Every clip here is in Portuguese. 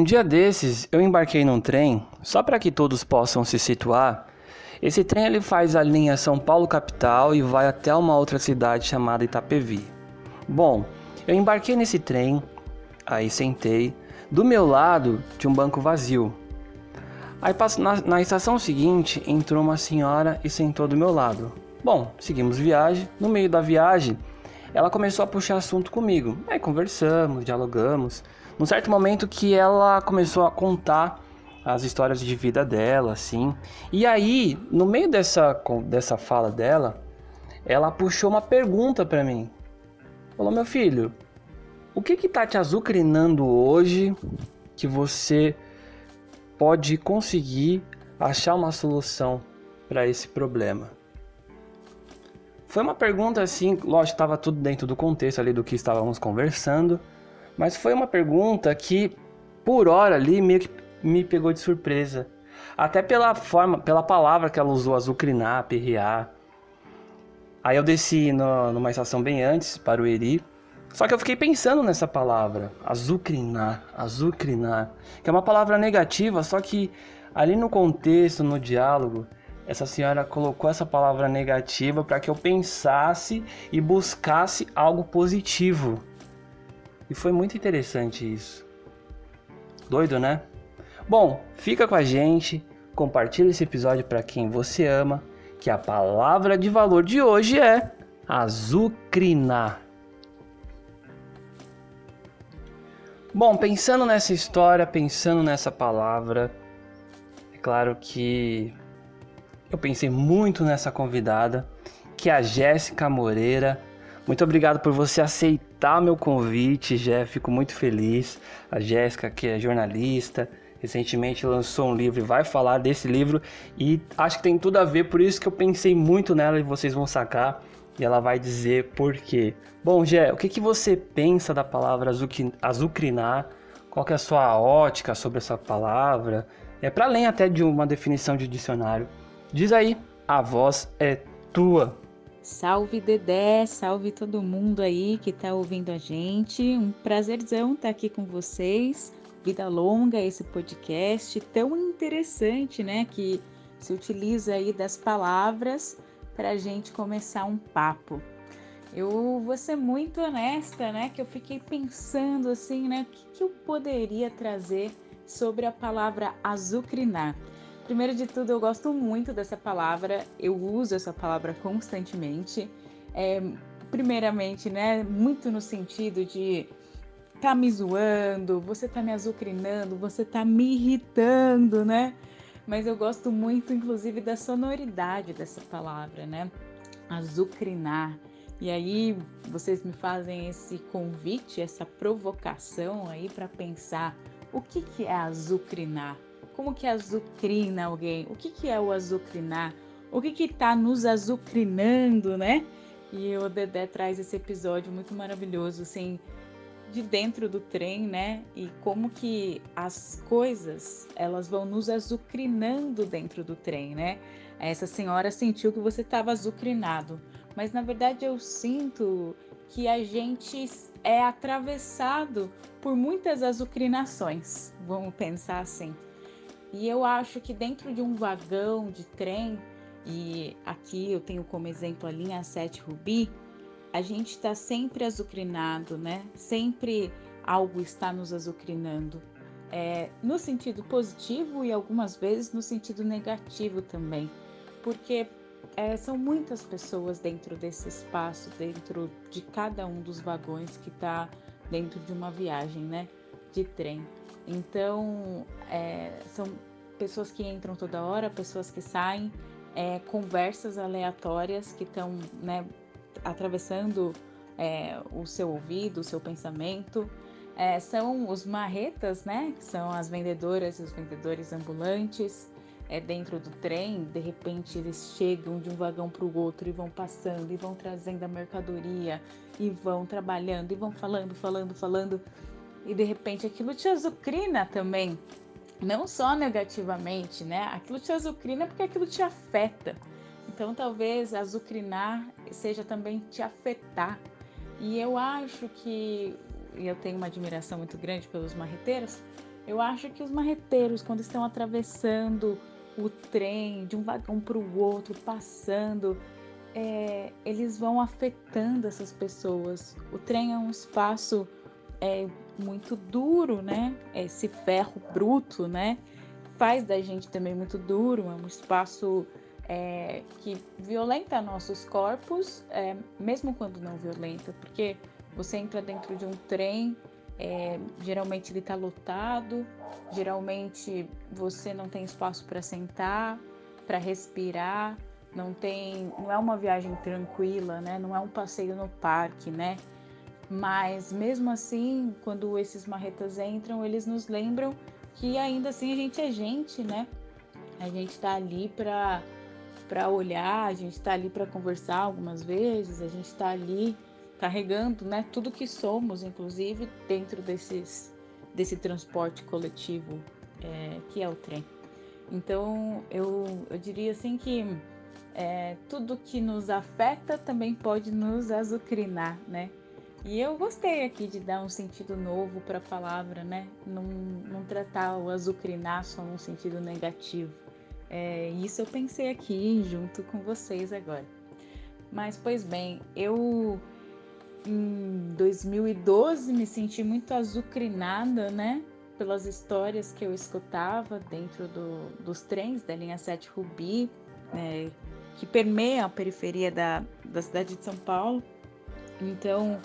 Um dia desses, eu embarquei num trem, só para que todos possam se situar. Esse trem ele faz a linha São Paulo capital e vai até uma outra cidade chamada Itapevi. Bom, eu embarquei nesse trem, aí sentei. Do meu lado tinha um banco vazio. Aí na, na estação seguinte entrou uma senhora e sentou do meu lado. Bom, seguimos viagem. No meio da viagem, ela começou a puxar assunto comigo. Aí conversamos, dialogamos. Num certo momento que ela começou a contar as histórias de vida dela, assim. E aí, no meio dessa, dessa fala dela, ela puxou uma pergunta para mim. Falou, meu filho, o que que tá te azucrinando hoje que você pode conseguir achar uma solução para esse problema? Foi uma pergunta assim, lógico, estava tudo dentro do contexto ali do que estávamos conversando, mas foi uma pergunta que, por hora ali, meio que me pegou de surpresa. Até pela forma, pela palavra que ela usou, azucrinar, perrear. Aí eu desci no, numa estação bem antes, para o Eri. Só que eu fiquei pensando nessa palavra, azucrinar, azucrinar, que é uma palavra negativa, só que ali no contexto, no diálogo, essa senhora colocou essa palavra negativa para que eu pensasse e buscasse algo positivo. E foi muito interessante isso. Doido, né? Bom, fica com a gente, compartilha esse episódio para quem você ama, que a palavra de valor de hoje é azucrinar. Bom, pensando nessa história, pensando nessa palavra, é claro que eu pensei muito nessa convidada, que é a Jéssica Moreira. Muito obrigado por você aceitar meu convite, Jé. Fico muito feliz. A Jéssica, que é jornalista, recentemente lançou um livro e vai falar desse livro e acho que tem tudo a ver, por isso que eu pensei muito nela e vocês vão sacar e ela vai dizer por quê. Bom, Gé, o que, que você pensa da palavra azucrinar? Qual é a sua ótica sobre essa palavra? É para além até de uma definição de dicionário. Diz aí, a voz é tua. Salve Dedé, salve todo mundo aí que tá ouvindo a gente. Um prazerzão estar tá aqui com vocês Vida Longa, esse podcast tão interessante, né? Que se utiliza aí das palavras para a gente começar um papo. Eu vou ser muito honesta, né? Que eu fiquei pensando assim, né? O que, que eu poderia trazer sobre a palavra azucrinar? Primeiro de tudo, eu gosto muito dessa palavra, eu uso essa palavra constantemente. É, primeiramente, né? Muito no sentido de tá me zoando, você tá me azucrinando, você tá me irritando, né? Mas eu gosto muito, inclusive, da sonoridade dessa palavra, né? Azucrinar. E aí vocês me fazem esse convite, essa provocação aí para pensar o que, que é azucrinar? Como que azucrina alguém? O que, que é o azucrinar? O que que tá nos azucrinando, né? E o Dedé traz esse episódio muito maravilhoso, assim, de dentro do trem, né? E como que as coisas elas vão nos azucrinando dentro do trem, né? Essa senhora sentiu que você estava azucrinado, mas na verdade eu sinto que a gente é atravessado por muitas azucrinações, vamos pensar assim. E eu acho que dentro de um vagão de trem, e aqui eu tenho como exemplo a linha 7 Rubi, a gente está sempre azucrinado, né? Sempre algo está nos azucrinando. É, no sentido positivo e algumas vezes no sentido negativo também, porque é, são muitas pessoas dentro desse espaço, dentro de cada um dos vagões que está dentro de uma viagem, né, de trem. Então, é, são pessoas que entram toda hora, pessoas que saem, é, conversas aleatórias que estão, né, atravessando é, o seu ouvido, o seu pensamento. É, são os marretas, né? Que são as vendedoras e os vendedores ambulantes é, dentro do trem. De repente eles chegam de um vagão para o outro e vão passando e vão trazendo a mercadoria e vão trabalhando e vão falando, falando, falando. E de repente aquilo te azucrina também. Não só negativamente, né? Aquilo te azucrina porque aquilo te afeta. Então, talvez azucrinar seja também te afetar. E eu acho que, e eu tenho uma admiração muito grande pelos marreteiros, Eu acho que os marreteiros, quando estão atravessando o trem de um vagão para o outro, passando, é, eles vão afetando essas pessoas. O trem é um espaço é, muito duro, né? Esse ferro bruto, né? Faz da gente também muito duro, é um espaço é, que violenta nossos corpos, é, mesmo quando não violenta, porque você entra dentro de um trem, é, geralmente ele está lotado, geralmente você não tem espaço para sentar, para respirar, não tem, não é uma viagem tranquila, né? Não é um passeio no parque, né? Mas mesmo assim, quando esses marretas entram, eles nos lembram que ainda assim a gente é gente, né? A gente está ali para para olhar, a gente está ali para conversar algumas vezes, a gente está ali carregando, né, tudo que somos, inclusive dentro desses desse transporte coletivo é, que é o trem. Então eu, eu diria assim que é, tudo que nos afeta também pode nos azucrinar, né? E eu gostei aqui de dar um sentido novo para a palavra, né? Não, não tratar o azucrinar só num sentido negativo. É, isso eu pensei aqui junto com vocês agora. Mas, pois bem, eu em 2012 me senti muito azucrinada, né? Pelas histórias que eu escutava dentro do, dos trens da linha 7 Rubi, né, que permeia a periferia da, da cidade de São Paulo. Então,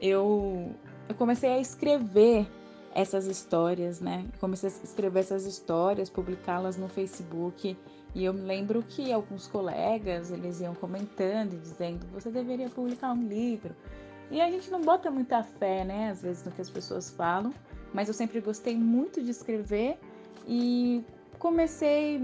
eu, eu comecei a escrever essas histórias, né? Comecei a escrever essas histórias, publicá-las no Facebook. E eu me lembro que alguns colegas, eles iam comentando e dizendo, você deveria publicar um livro. E a gente não bota muita fé, né, às vezes no que as pessoas falam, mas eu sempre gostei muito de escrever e comecei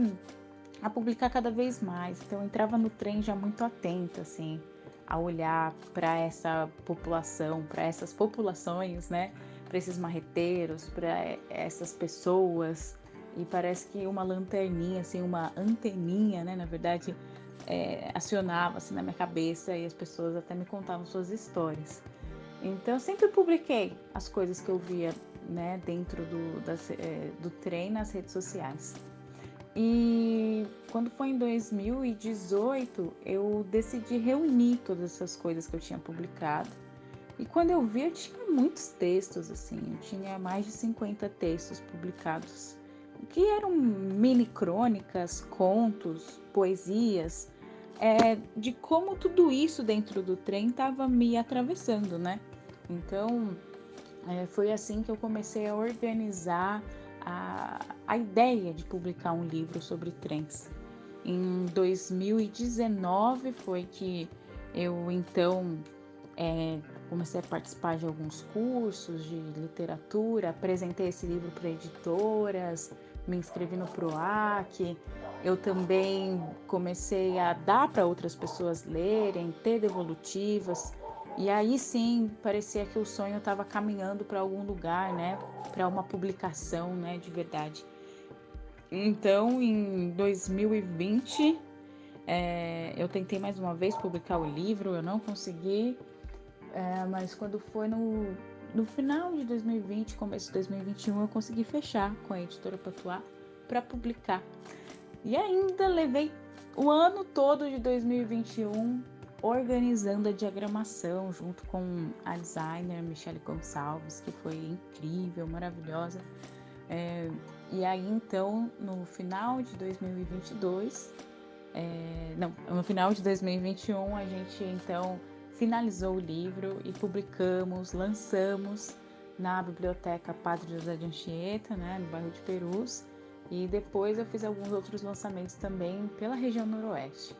a publicar cada vez mais. Então eu entrava no trem já muito atenta, assim, a olhar para essa população, para essas populações, né? Para esses marreteiros, para essas pessoas. E parece que uma lanterninha, assim, uma anteninha, né? Na verdade, é, acionava assim na minha cabeça e as pessoas até me contavam suas histórias. Então eu sempre publiquei as coisas que eu via, né? Dentro do, das, é, do trem nas redes sociais. E quando foi em 2018, eu decidi reunir todas essas coisas que eu tinha publicado. E quando eu vi, eu tinha muitos textos, assim, eu tinha mais de 50 textos publicados, que eram mini crônicas, contos, poesias, é, de como tudo isso dentro do trem estava me atravessando, né? Então, é, foi assim que eu comecei a organizar a, a ideia de publicar um livro sobre trens. Em 2019 foi que eu então é, comecei a participar de alguns cursos de literatura, apresentei esse livro para editoras, me inscrevi no PROAC. Eu também comecei a dar para outras pessoas lerem, ter devolutivas. E aí sim, parecia que o sonho estava caminhando para algum lugar, né? Para uma publicação, né, de verdade. Então, em 2020, é, eu tentei mais uma vez publicar o livro, eu não consegui, é, mas quando foi no, no final de 2020, começo de 2021, eu consegui fechar com a editora Patuá para publicar. E ainda levei o ano todo de 2021 organizando a diagramação junto com a designer Michelle Gonçalves, que foi incrível, maravilhosa. É, e aí então, no final de 2022, é, não, no final de 2021, a gente então finalizou o livro e publicamos, lançamos na biblioteca Padre José de Anchieta, né, no bairro de Perus. E depois eu fiz alguns outros lançamentos também pela região noroeste.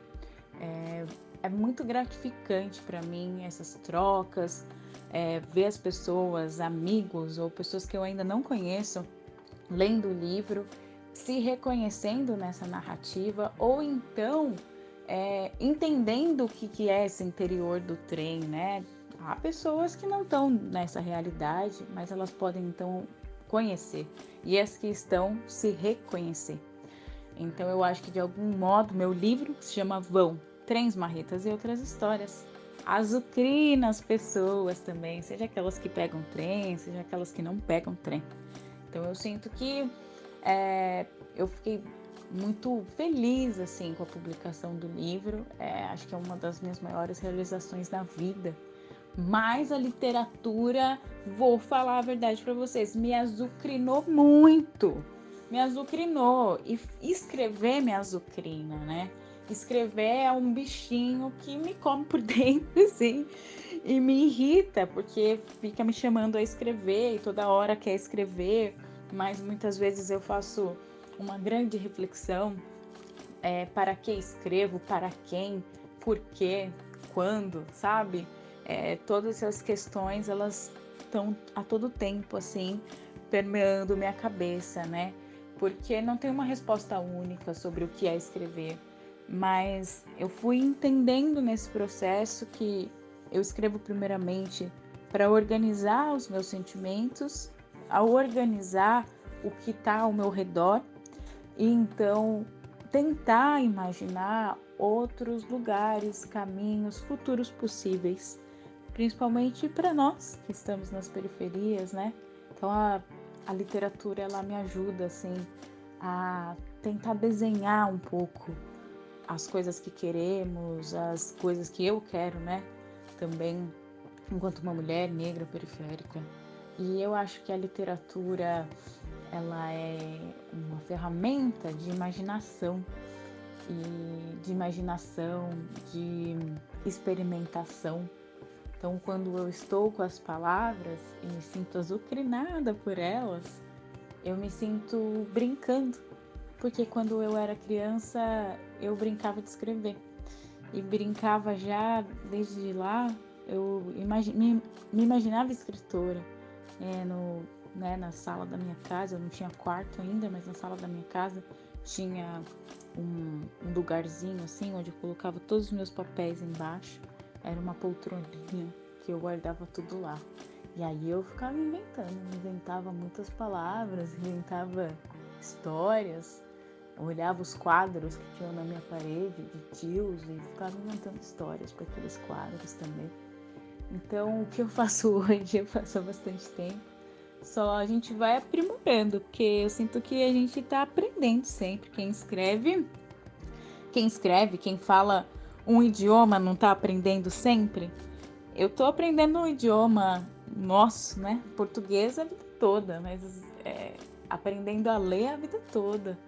É, é muito gratificante para mim essas trocas, é, ver as pessoas, amigos ou pessoas que eu ainda não conheço, lendo o livro, se reconhecendo nessa narrativa ou então é, entendendo o que, que é esse interior do trem, né? Há pessoas que não estão nessa realidade, mas elas podem então conhecer e as que estão se reconhecer. Então eu acho que de algum modo meu livro que se chama Vão, Trens, Marretas e Outras Histórias. Azucrina as pessoas também, seja aquelas que pegam trem, seja aquelas que não pegam trem. Então eu sinto que é, eu fiquei muito feliz assim com a publicação do livro. É, acho que é uma das minhas maiores realizações na vida. Mas a literatura, vou falar a verdade para vocês, me azucrinou muito. Me azucrinou. E escrever me azucrina, né? Escrever é um bichinho que me come por dentro, assim, e me irrita, porque fica me chamando a escrever e toda hora quer escrever, mas muitas vezes eu faço uma grande reflexão é, para que escrevo, para quem, por quê, quando, sabe? É, todas essas questões elas estão a todo tempo assim permeando minha cabeça, né? Porque não tem uma resposta única sobre o que é escrever, mas eu fui entendendo nesse processo que eu escrevo primeiramente para organizar os meus sentimentos, a organizar o que está ao meu redor e então tentar imaginar outros lugares, caminhos, futuros possíveis, principalmente para nós que estamos nas periferias, né? Então a, a literatura ela me ajuda assim a tentar desenhar um pouco as coisas que queremos, as coisas que eu quero, né? Também enquanto uma mulher negra periférica. E eu acho que a literatura ela é uma ferramenta de imaginação e de imaginação, de experimentação. Então, quando eu estou com as palavras e me sinto azucrinada por elas, eu me sinto brincando, porque quando eu era criança eu brincava de escrever e brincava já desde lá. Eu imagi me, me imaginava escritora é, no né, na sala da minha casa, eu não tinha quarto ainda, mas na sala da minha casa tinha um, um lugarzinho assim, onde eu colocava todos os meus papéis embaixo. Era uma poltroninha que eu guardava tudo lá. E aí eu ficava inventando, inventava muitas palavras, inventava histórias, olhava os quadros que tinham na minha parede de tios e ficava inventando histórias para aqueles quadros também. Então, o que eu faço hoje, eu faço há bastante tempo só a gente vai aprimorando, porque eu sinto que a gente está aprendendo sempre. Quem escreve, quem escreve, quem fala um idioma não está aprendendo sempre? Eu estou aprendendo um idioma nosso, né? Português a vida toda, mas é, aprendendo a ler a vida toda.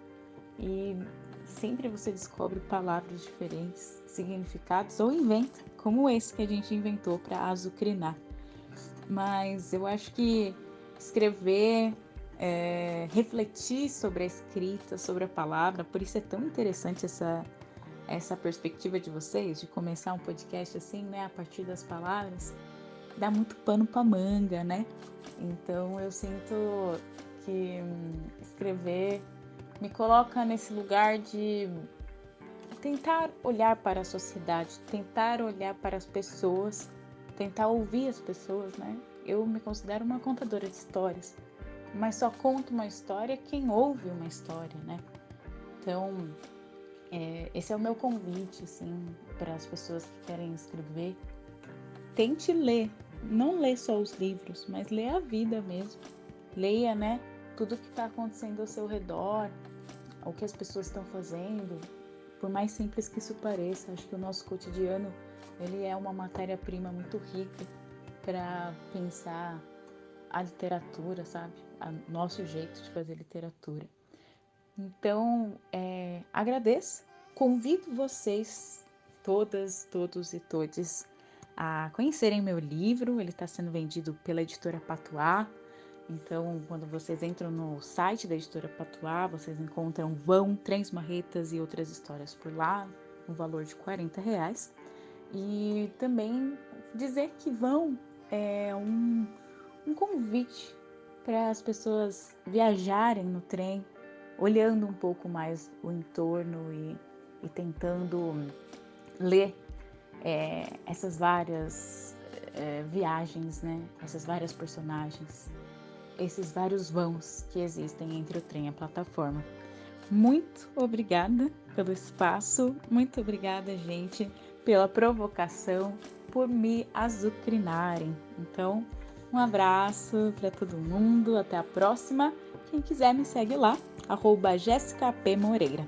E sempre você descobre palavras diferentes, significados ou inventa, como esse que a gente inventou para azucrinar. Mas eu acho que escrever, é, refletir sobre a escrita, sobre a palavra. Por isso é tão interessante essa, essa perspectiva de vocês, de começar um podcast assim, né, a partir das palavras. Dá muito pano para manga, né? Então eu sinto que hum, escrever me coloca nesse lugar de tentar olhar para a sociedade, tentar olhar para as pessoas, tentar ouvir as pessoas, né? eu me considero uma contadora de histórias, mas só conto uma história quem ouve uma história, né? Então, é, esse é o meu convite, assim, para as pessoas que querem escrever. Tente ler, não lê só os livros, mas lê a vida mesmo. Leia, né, tudo que está acontecendo ao seu redor, o que as pessoas estão fazendo. Por mais simples que isso pareça, acho que o nosso cotidiano ele é uma matéria-prima muito rica para pensar a literatura, sabe? O nosso jeito de fazer literatura. Então, é, agradeço, convido vocês, todas, todos e todes, a conhecerem meu livro. Ele está sendo vendido pela editora Patuá. Então, quando vocês entram no site da editora Patuá, vocês encontram Vão, Trens Marretas e outras histórias por lá, no valor de 40 reais. E também dizer que Vão é um, um convite para as pessoas viajarem no trem, olhando um pouco mais o entorno e, e tentando ler é, essas várias é, viagens, né? Essas várias personagens, esses vários vãos que existem entre o trem e a plataforma. Muito obrigada pelo espaço, muito obrigada, gente, pela provocação por me azucrinarem. Então, Um abraço para todo mundo, até a próxima. Quem quiser me segue lá, arroba. Moreira.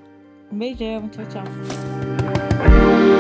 Um beijão, tchau, tchau.